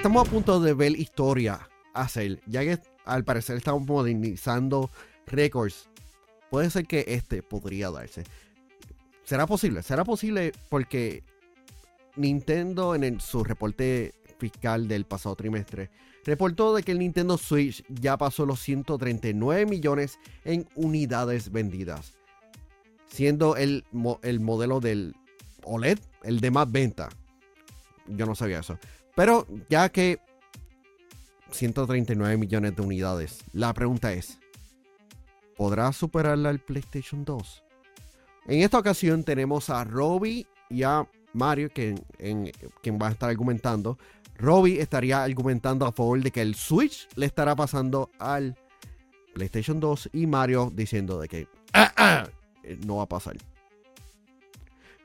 estamos a punto de ver historia hacer, ya que al parecer estamos modernizando récords. Puede ser que este podría darse. ¿Será posible? ¿Será posible porque Nintendo en su reporte fiscal del pasado trimestre reportó de que el Nintendo Switch ya pasó los 139 millones en unidades vendidas, siendo el, el modelo del OLED el de más venta. Yo no sabía eso. Pero ya que 139 millones de unidades, la pregunta es, ¿podrá superarla el PlayStation 2? En esta ocasión tenemos a Robbie y a Mario, que, en, quien va a estar argumentando. Robbie estaría argumentando a favor de que el Switch le estará pasando al PlayStation 2 y Mario diciendo de que ah, ah, no va a pasar.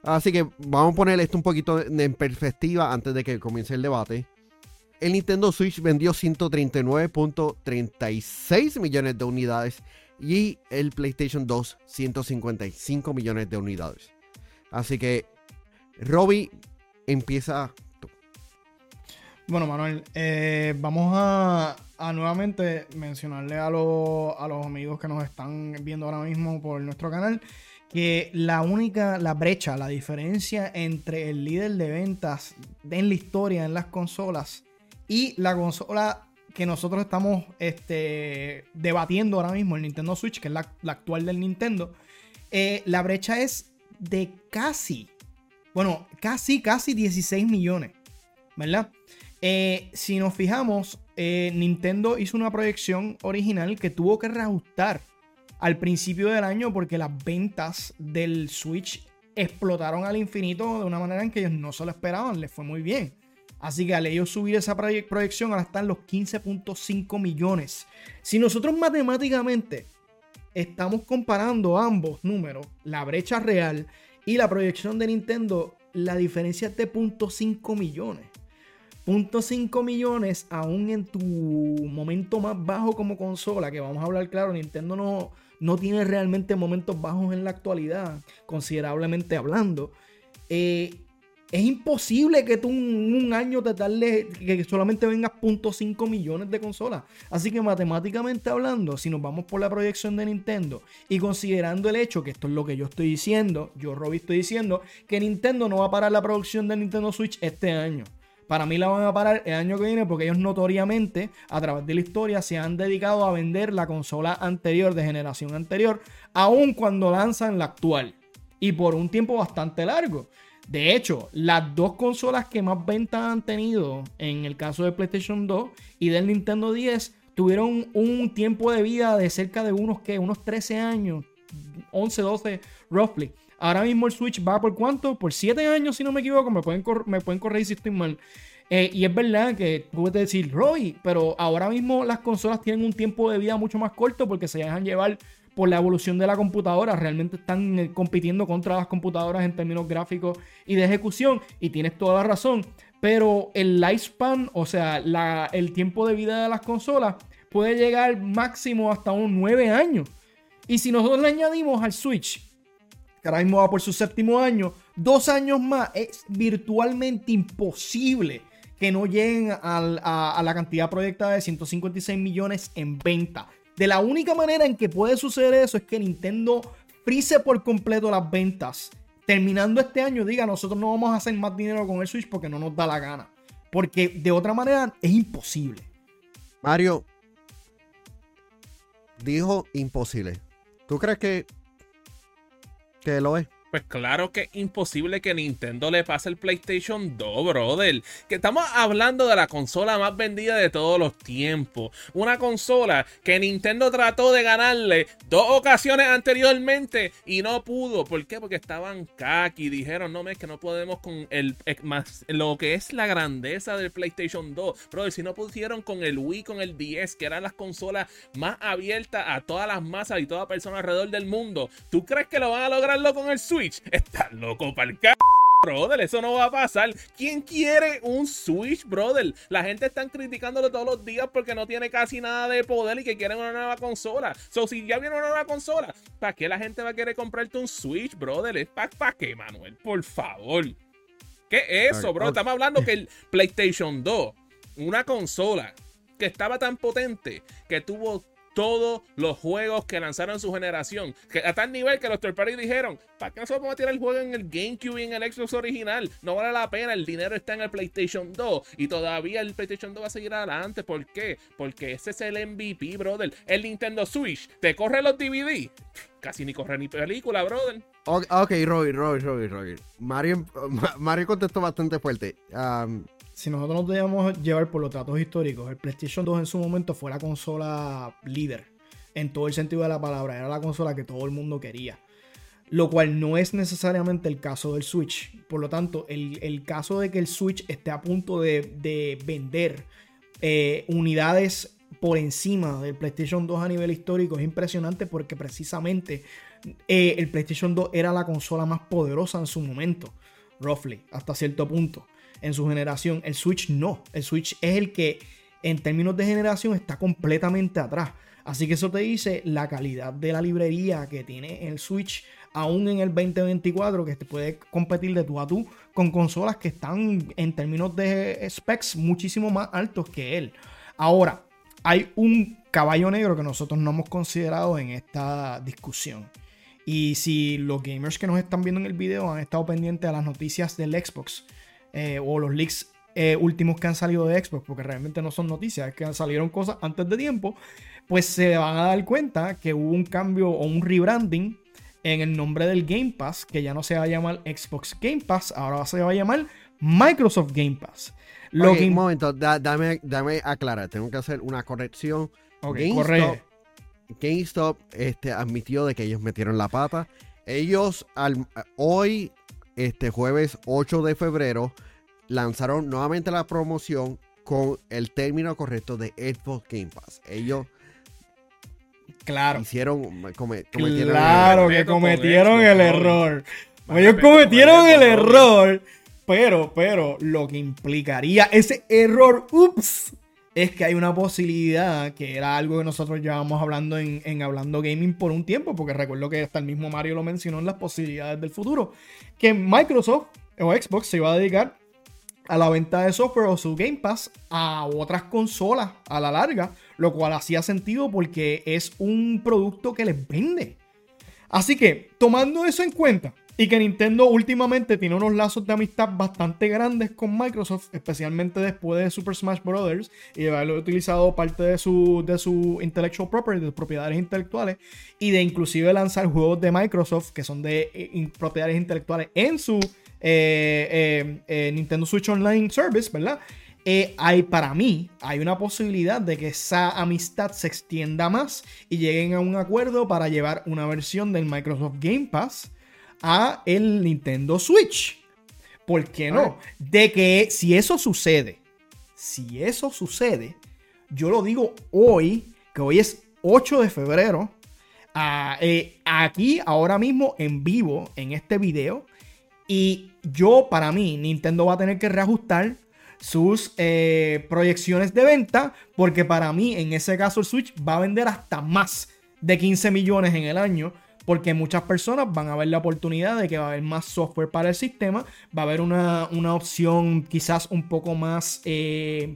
Así que vamos a poner esto un poquito en perspectiva antes de que comience el debate. El Nintendo Switch vendió 139.36 millones de unidades y el PlayStation 2 155 millones de unidades. Así que, Robbie, empieza tú. Bueno, Manuel, eh, vamos a, nuevamente mencionarle a, a los amigos que nos están viendo ahora mismo por nuestro canal que la única, la brecha, la diferencia entre el líder de ventas en la historia en las consolas y la consola que nosotros estamos este, debatiendo ahora mismo, el Nintendo Switch, que es la, actual del Nintendo, eh, la brecha es de casi, bueno, casi, casi 16 millones, ¿verdad? Eh, si nos fijamos, eh, Nintendo hizo una proyección original que tuvo que reajustar al principio del año porque las ventas del Switch explotaron al infinito de una manera en que ellos no se lo esperaban, les fue muy bien. Así que al ellos subir esa proyección, ahora están los 15.5 millones. Si nosotros matemáticamente estamos comparando ambos números, la brecha real y la proyección de Nintendo, la diferencia es de 0.5 millones. 0.5 millones aún en tu momento más bajo como consola, que vamos a hablar claro, Nintendo no, no tiene realmente momentos bajos en la actualidad, considerablemente hablando. Eh, es imposible que tú un, un año te tarde que solamente vengas 0.5 millones de consolas. Así que matemáticamente hablando, si nos vamos por la proyección de Nintendo y considerando el hecho que esto es lo que yo estoy diciendo, yo Robbie estoy diciendo, que Nintendo no va a parar la producción de Nintendo Switch este año. Para mí la van a parar el año que viene porque ellos notoriamente a través de la historia se han dedicado a vender la consola anterior de generación anterior, aun cuando lanzan la actual. Y por un tiempo bastante largo. De hecho, las dos consolas que más ventas han tenido en el caso de PlayStation 2 y del Nintendo 10 tuvieron un tiempo de vida de cerca de unos, que unos 13 años, 11, 12, roughly. Ahora mismo el Switch va por cuánto? Por 7 años, si no me equivoco. Me pueden, me pueden corregir si estoy mal. Eh, y es verdad que tú puedes decir, Roy, pero ahora mismo las consolas tienen un tiempo de vida mucho más corto porque se dejan llevar por la evolución de la computadora. Realmente están eh, compitiendo contra las computadoras en términos gráficos y de ejecución. Y tienes toda la razón. Pero el lifespan, o sea, el tiempo de vida de las consolas puede llegar máximo hasta unos 9 años. Y si nosotros le añadimos al Switch, que ahora mismo va por su séptimo año, dos años más, es virtualmente imposible que no lleguen a, la cantidad proyectada de 156 millones en venta. De la única manera en que puede suceder eso es que Nintendo frise por completo las ventas. Terminando este año, diga, nosotros no vamos a hacer más dinero con el Switch porque no nos da la gana. Porque de otra manera es imposible. Mario dijo imposible. ¿Tú crees que, que lo es? Pues claro que es imposible que Nintendo le pase el PlayStation 2, brother. Que estamos hablando de la consola más vendida de todos los tiempos. Una consola que Nintendo trató de ganarle dos ocasiones anteriormente y no pudo. ¿Por qué? Porque estaban kaki. Dijeron, no, es que no podemos con el más lo que es la grandeza del PlayStation 2. Brother, si no pusieron con el Wii, con el 10, que eran las consolas más abiertas a todas las masas y toda persona alrededor del mundo. ¿Tú crees que lo van a lograrlo con el Switch? Estás loco para el c brother. Eso no va a pasar. ¿Quién quiere un Switch, brother? La gente está criticándolo todos los días porque no tiene casi nada de poder y que quieren una nueva consola. So, si ya viene una nueva consola, ¿para qué la gente va a querer comprarte un Switch, brother? ¿Para qué, Manuel? Por favor. ¿Qué es eso, bro? Estamos hablando que el PlayStation 2 una consola que estaba tan potente que tuvo todos los juegos que lanzaron su generación. Que a tal nivel que los third dijeron, ¿para qué nosotros vamos a tirar el juego en el GameCube y en el Xbox original? No vale la pena, el dinero está en el PlayStation 2 y todavía el PlayStation 2 va a seguir adelante. ¿Por qué? Porque ese es el MVP, brother. El Nintendo Switch te corre los DVD. Casi ni corre ni película, brother. Ok, Roy, Roy, Roy, Roy. Mario, Mario contestó bastante fuerte. Um, si nosotros nos debíamos llevar por los datos históricos, el PlayStation 2 en su momento fue la consola líder. En todo el sentido de la palabra. Era la consola que todo el mundo quería. Lo cual no es necesariamente el caso del Switch. Por lo tanto, el, caso de que el Switch esté a punto de, vender eh, unidades por encima del PlayStation 2 a nivel histórico es impresionante porque precisamente eh, el PlayStation 2 era la consola más poderosa en su momento, roughly, hasta cierto punto en su generación. El Switch no. El Switch es el que en términos de generación está completamente atrás. Así que eso te dice la calidad de la librería que tiene el Switch aún en el 2024 que te puede competir de tú a tú con consolas que están en términos de specs muchísimo más altos que él. Ahora, hay un caballo negro que nosotros no hemos considerado en esta discusión. Y si los gamers que nos están viendo en el video han estado pendientes a las noticias del Xbox eh, o los leaks eh, últimos que han salido de Xbox, porque realmente no son noticias, es que salieron cosas antes de tiempo, pues se van a dar cuenta que hubo un cambio o un rebranding en el nombre del Game Pass, que ya no se va a llamar Xbox Game Pass, ahora se va a llamar Microsoft Game Pass. Un momento, dame, dame aclarar, tengo que hacer una corrección. GameStop, GameStop este, admitió de que ellos metieron la pata. Ellos al, hoy este jueves 8 de febrero lanzaron nuevamente la promoción con el término correcto de Xbox Game Pass. Ellos claro. hicieron cometieron claro que cometieron el error. Ellos cometieron el error, pero pero lo que implicaría ese error, ups, es que hay una posibilidad, que era algo que nosotros llevamos hablando en, en, Hablando Gaming por un tiempo, porque recuerdo que hasta el mismo Mario lo mencionó en las posibilidades del futuro, que Microsoft o Xbox se iba a dedicar a la venta de software o su Game Pass a otras consolas a la larga, lo cual hacía sentido porque es un producto que les vende. Así que, tomando eso en cuenta, y que Nintendo últimamente tiene unos lazos de amistad bastante grandes con Microsoft, especialmente después de Super Smash Bros. y de haberlo utilizado parte de su, de su intellectual property, de propiedades intelectuales, y de inclusive lanzar juegos de Microsoft que son de eh, propiedades intelectuales en su eh, eh, Nintendo Switch Online Service, ¿verdad? hay para mí, hay una posibilidad de que esa amistad se extienda más y lleguen a un acuerdo para llevar una versión del Microsoft Game Pass a el Nintendo Switch. ¿Por qué no? De que si eso sucede, si eso sucede, yo lo digo hoy, que hoy es 8 de febrero, eh, aquí, ahora mismo, en vivo, en este video. Y yo, para mí, Nintendo va a tener que reajustar sus eh, proyecciones de venta, porque para mí, en ese caso, el Switch va a vender hasta más de 15 millones en el año porque muchas personas van a ver la oportunidad de que va a haber más software para el sistema, va a haber una, opción quizás un poco más eh,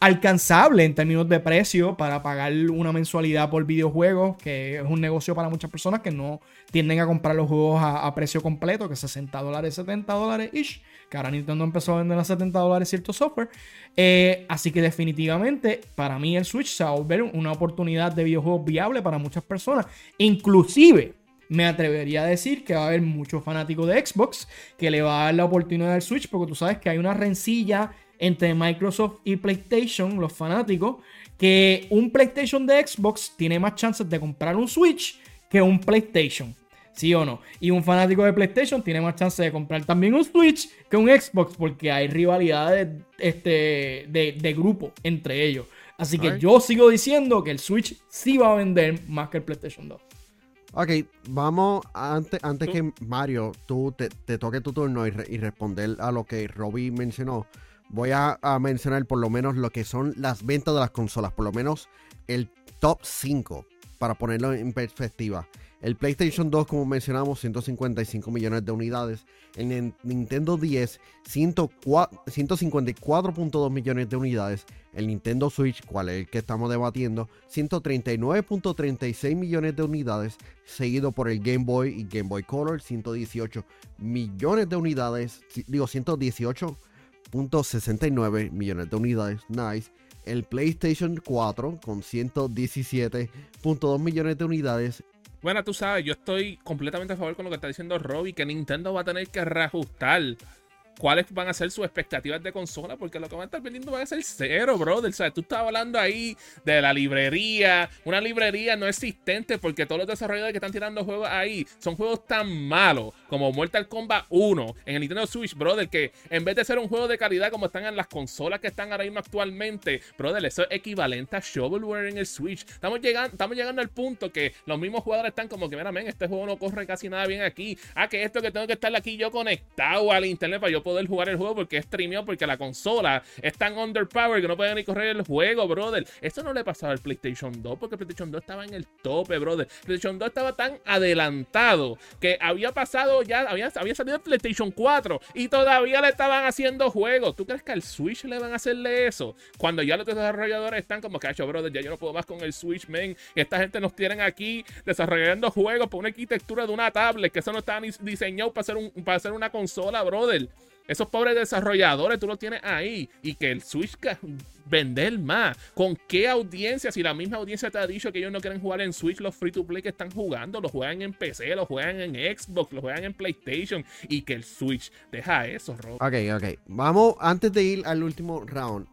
alcanzable en términos de precio para pagar una mensualidad por videojuegos, que es un negocio para muchas personas que no tienden a comprar los juegos a, precio completo, que es 60 dólares, 70 dólares ish, que ahora Nintendo empezó a vender a 70 dólares cierto software. Eh, así que definitivamente para mí el Switch se va a volver una oportunidad de videojuegos viable para muchas personas, inclusive me atrevería a decir que va a haber muchos fanáticos de Xbox que le va a dar la oportunidad del Switch, porque tú sabes que hay una rencilla entre Microsoft y PlayStation, los fanáticos, que un PlayStation de Xbox tiene más chances de comprar un Switch que un PlayStation. ¿Sí o no? Y un fanático de PlayStation tiene más chance de comprar también un Switch que un Xbox porque hay rivalidades este, de, de grupo entre ellos. Así que yo sigo diciendo que el Switch sí va a vender más que el PlayStation 2. Ok, vamos, antes, antes que Mario, tú te, toque tu turno y, responder a lo que Robbie mencionó, voy a, mencionar por lo menos lo que son las ventas de las consolas, por lo menos el top 5, para ponerlo en perspectiva. El PlayStation 2, como mencionamos, 155 millones de unidades. El Nintendo 10, 154.2 millones de unidades. El Nintendo Switch, cual es el que estamos debatiendo, 139.36 millones de unidades. Seguido por el Game Boy y Game Boy Color, 118 millones de unidades. Digo, 118.69 millones de unidades. Nice el PlayStation 4 con 117.2 millones de unidades bueno, tú sabes, yo estoy completamente a favor con lo que está diciendo Robbie, que Nintendo va a tener que reajustar cuáles van a ser sus expectativas de consola, porque lo que van a estar vendiendo va a ser cero, brother. O tú estás hablando ahí de la librería, una librería no existente, porque todos los desarrolladores que están tirando juegos ahí son juegos tan malos como Mortal Kombat 1 en el Nintendo Switch, brother, que en vez de ser un juego de calidad como están en las consolas que están ahora mismo actualmente, brother, eso es equivalente a shovelware en el Switch. Estamos llegando, estamos llegando al punto que los mismos jugadores están como que, mira, men, este juego no corre casi nada bien aquí. Ah, que esto que tengo que estar aquí yo conectado al internet para yo poder jugar el juego porque es streameado, porque la consola es tan underpowered que no pueden ni correr el juego, brother. Eso no le pasaba al PlayStation 2 porque el PlayStation 2 estaba en el tope, brother. El PlayStation 2 estaba tan adelantado que había pasado ya, había, salido el PlayStation 4 y todavía le estaban haciendo juegos. ¿Tú crees que al Switch le van a hacerle eso? Cuando ya los desarrolladores están como hecho, brother, ya yo no puedo más con el Switch, man. Esta gente nos tienen aquí desarrollando juegos por una arquitectura de una tablet que eso no está diseñado para hacer, un, para hacer una consola, brother. Esos pobres desarrolladores, tú los tienes ahí. Y que el Switch vender más. ¿Con qué audiencia? Si la misma audiencia te ha dicho que ellos no quieren jugar en Switch, los free to play que están jugando, los juegan en PC, los juegan en Xbox, los juegan en PlayStation. Y que el Switch deja eso, Rob. Ok, ok. Vamos, antes de ir al último round,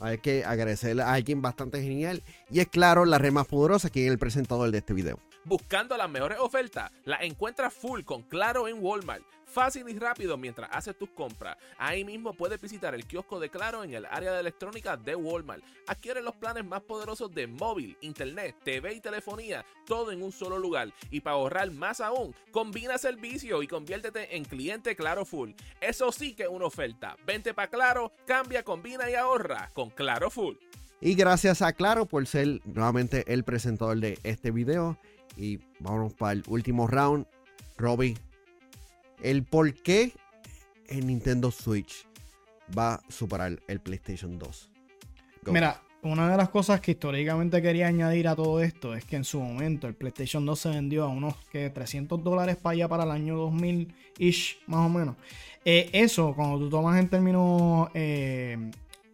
hay que agradecerle a alguien bastante genial. Y es claro, la red más poderosa, quien es el presentador de este video. Buscando las mejores ofertas, la encuentras full con Claro en Walmart. Fácil y rápido mientras haces tus compras. Ahí mismo puedes visitar el kiosco de Claro en el área de electrónica de Walmart. Adquiere los planes más poderosos de móvil, internet, TV y telefonía, todo en un solo lugar. Y para ahorrar más aún, combina servicio y conviértete en cliente Claro Full. Eso sí que es una oferta. Vente para Claro, cambia, combina y ahorra con Claro Full. Y gracias a Claro por ser nuevamente el presentador de este video. Y vamos para el último round. Robbie, el por qué el Nintendo Switch va a superar el PlayStation 2. Mira, una de las cosas que históricamente quería añadir a todo esto es que en su momento el PlayStation 2 se vendió a unos que 300 dólares para allá para el año 2000-ish, más o menos. Eh, eso, cuando tú tomas en términos eh,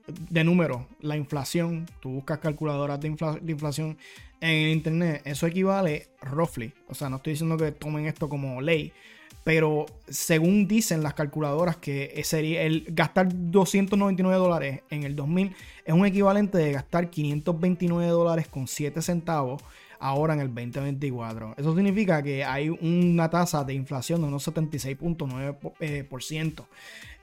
de números, la inflación, tú buscas calculadoras de, de, inflación en internet, eso equivale roughly. O sea, no estoy diciendo que tomen esto como ley, pero según dicen las calculadoras que sería el gastar 299 dólares en el 2000 es un equivalente de gastar 529 dólares con 7 centavos ahora en el 2024. Eso significa que hay una tasa de inflación de unos 76.9%. Eh,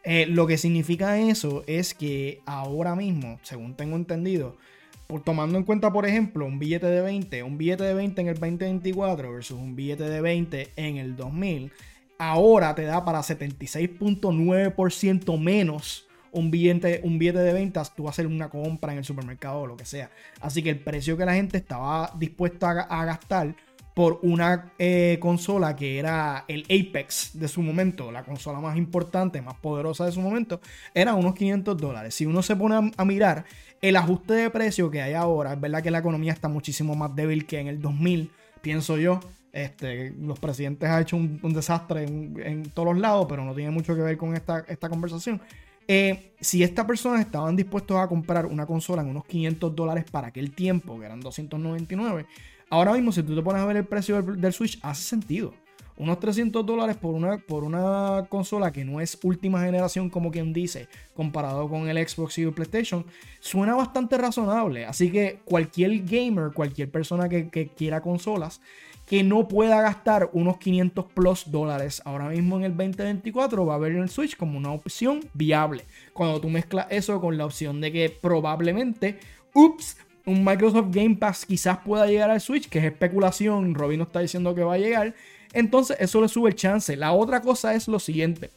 eh, lo que significa eso es que ahora mismo, según tengo entendido, por tomando en cuenta, por ejemplo, un billete de 20, un billete de 20 en el 2024 versus un billete de 20 en el 2000, ahora te da para 76.9% menos un billete, un billete de ventas, tú vas a hacer una compra en el supermercado o lo que sea. Así que el precio que la gente estaba dispuesta a, gastar por una eh, consola que era el Apex de su momento, la consola más importante, más poderosa de su momento, era unos 500 dólares. Si uno se pone a, a mirar el ajuste de precio que hay ahora, es verdad que la economía está muchísimo más débil que en el 2000, pienso yo. Este, los presidentes han hecho un, desastre en, todos los lados, pero no tiene mucho que ver con esta, esta conversación. Eh, si estas personas estaban dispuestos a comprar una consola en unos 500 dólares para aquel tiempo, que eran 299, ahora mismo si tú te pones a ver el precio del, Switch, hace sentido. Unos 300 dólares por una, por una consola que no es última generación, como quien dice, comparado con el Xbox y el PlayStation, suena bastante razonable. Así que cualquier gamer, cualquier persona que, que quiera consolas, que no pueda gastar unos 500 plus dólares ahora mismo en el 2024 va a ver en el Switch como una opción viable. Cuando tú mezclas eso con la opción de que probablemente, ups, un Microsoft Game Pass quizás pueda llegar al Switch, que es especulación, Robin no está diciendo que va a llegar, entonces eso le sube el chance. La otra cosa es lo siguiente.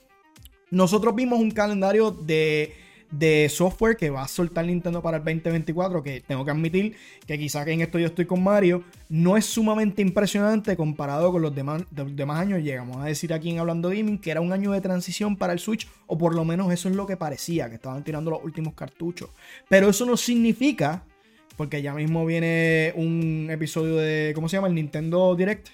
Nosotros vimos un calendario de de software que va a soltar Nintendo para el 2024, que tengo que admitir que quizás en esto yo estoy con Mario, no es sumamente impresionante comparado con los demás, demás años. Llegamos a decir aquí en Hablando Gaming que era un año de transición para el Switch, o por lo menos eso es lo que parecía, que estaban tirando los últimos cartuchos. Pero eso no significa, porque ya mismo viene un episodio de, ¿cómo se llama? El Nintendo Direct.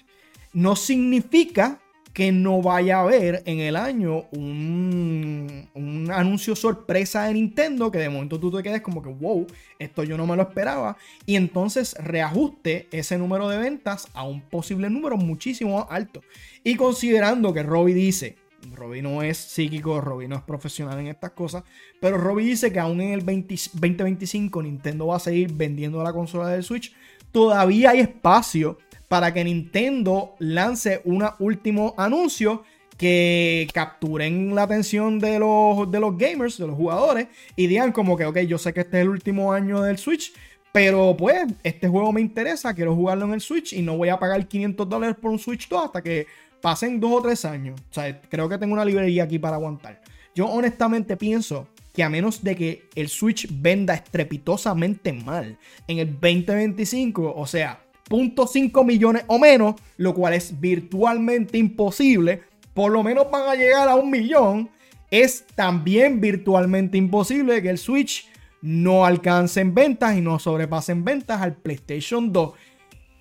No significa que no vaya a haber en el año un, un, anuncio sorpresa de Nintendo que de momento tú te quedes como que, wow, esto yo no me lo esperaba. Y entonces reajuste ese número de ventas a un posible número muchísimo alto. Y considerando que Robbie dice, Robbie no es psíquico, Robbie no es profesional en estas cosas, pero Robbie dice que aún en el 2025 Nintendo va a seguir vendiendo la consola del Switch. Todavía hay espacio para que Nintendo lance un último anuncio que capturen la atención de los, de los gamers, de los jugadores, y digan como que, ok, yo sé que este es el último año del Switch, pero pues este juego me interesa, quiero jugarlo en el Switch y no voy a pagar 500 dólares por un Switch 2 hasta que pasen dos o tres años. O sea, creo que tengo una librería aquí para aguantar. Yo honestamente pienso que a menos de que el Switch venda estrepitosamente mal en el 2025, o sea, 0.5 millones o menos, lo cual es virtualmente imposible, por lo menos van a llegar a un millón, es también virtualmente imposible que el Switch no alcance en ventas y no sobrepase en ventas al PlayStation 2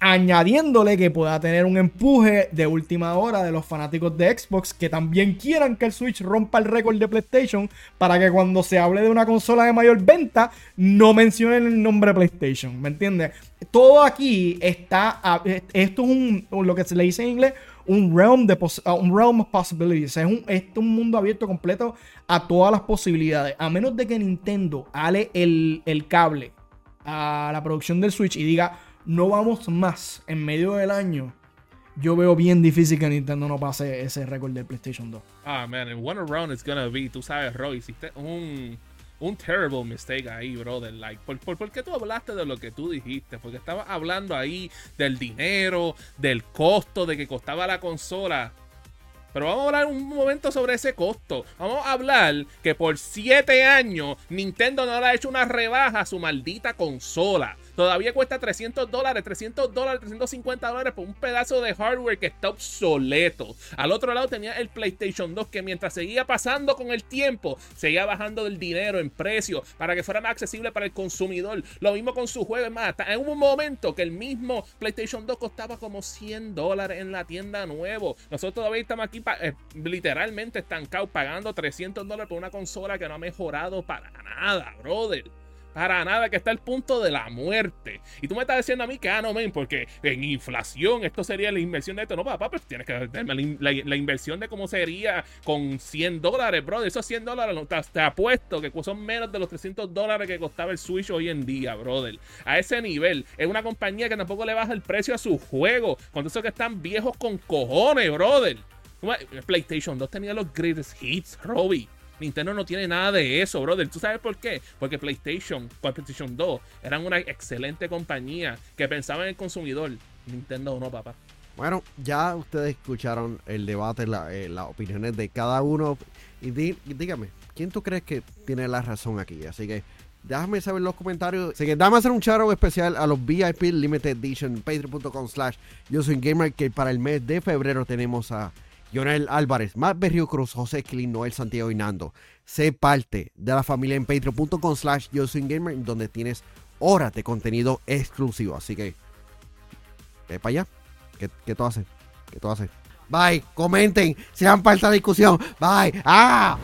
añadiéndole que pueda tener un empuje de última hora de los fanáticos de Xbox que también quieran que el Switch rompa el récord de PlayStation para que cuando se hable de una consola de mayor venta no mencionen el nombre PlayStation, ¿me entiendes? Todo aquí está, esto es un, lo que se le dice en inglés, un realm, de un realm of possibilities, es un, es un mundo abierto completo a todas las posibilidades, a menos de que Nintendo ale el, el cable a la producción del Switch y diga no vamos más en medio del año, yo veo bien difícil que Nintendo no pase ese récord del PlayStation 2. Ah, man, and one around is gonna be, tú sabes, Roy, hiciste un, un terrible mistake ahí, brother. Like, ¿por, por, por qué tú hablaste de lo que tú dijiste? Porque estabas hablando ahí del dinero, del costo, de que costaba la consola. Pero vamos a hablar un momento sobre ese costo. Vamos a hablar que por 7 años Nintendo no le ha hecho una rebaja a su maldita consola. Todavía cuesta 300 dólares, 300 dólares, 350 dólares por un pedazo de hardware que está obsoleto. Al otro lado tenía el PlayStation 2 que mientras seguía pasando con el tiempo, seguía bajando del dinero en precio para que fuera más accesible para el consumidor. Lo mismo con su juego. Más, en un momento que el mismo PlayStation 2 costaba como 100 dólares en la tienda nuevo. Nosotros todavía estamos aquí eh, literalmente estancados pagando 300 dólares por una consola que no ha mejorado para nada, brother. Para nada, que está el punto de la muerte. Y tú me estás diciendo a mí que, ah, no, men, porque en inflación esto sería la inversión de esto. No, papá, pues tienes que darme la, inversión de cómo sería con 100 dólares, brother. Esos 100 dólares te, te, apuesto que son menos de los 300 dólares que costaba el Switch hoy en día, brother. A ese nivel, es una compañía que tampoco le baja el precio a su juego. Cuando esos que están viejos con cojones, brother. PlayStation 2 tenía los greatest hits, Robbie. Nintendo no tiene nada de eso, brother. ¿Tú sabes por qué? Porque PlayStation, PlayStation 2 eran una excelente compañía que pensaba en el consumidor. Nintendo no, papá. Bueno, ya ustedes escucharon el debate, eh, las opiniones de cada uno. Y, dígame, ¿quién tú crees que tiene la razón aquí? Así que déjame saber en los comentarios. Así que dame hacer un charo especial a los VIP Limited Edition, patreon.com slash yo soy gamer, que para el mes de febrero tenemos a Jonel Álvarez, Matt Berrio Cruz, José Esquilín, Noel Santiago y Nando. Sé parte de la familia en patreon.com slash gamer, donde tienes horas de contenido exclusivo. Así que, ve para allá. ¿Qué, qué tú haces? ¿Qué tú haces? Bye, comenten, sean parte de la discusión. Bye. ¡Ah!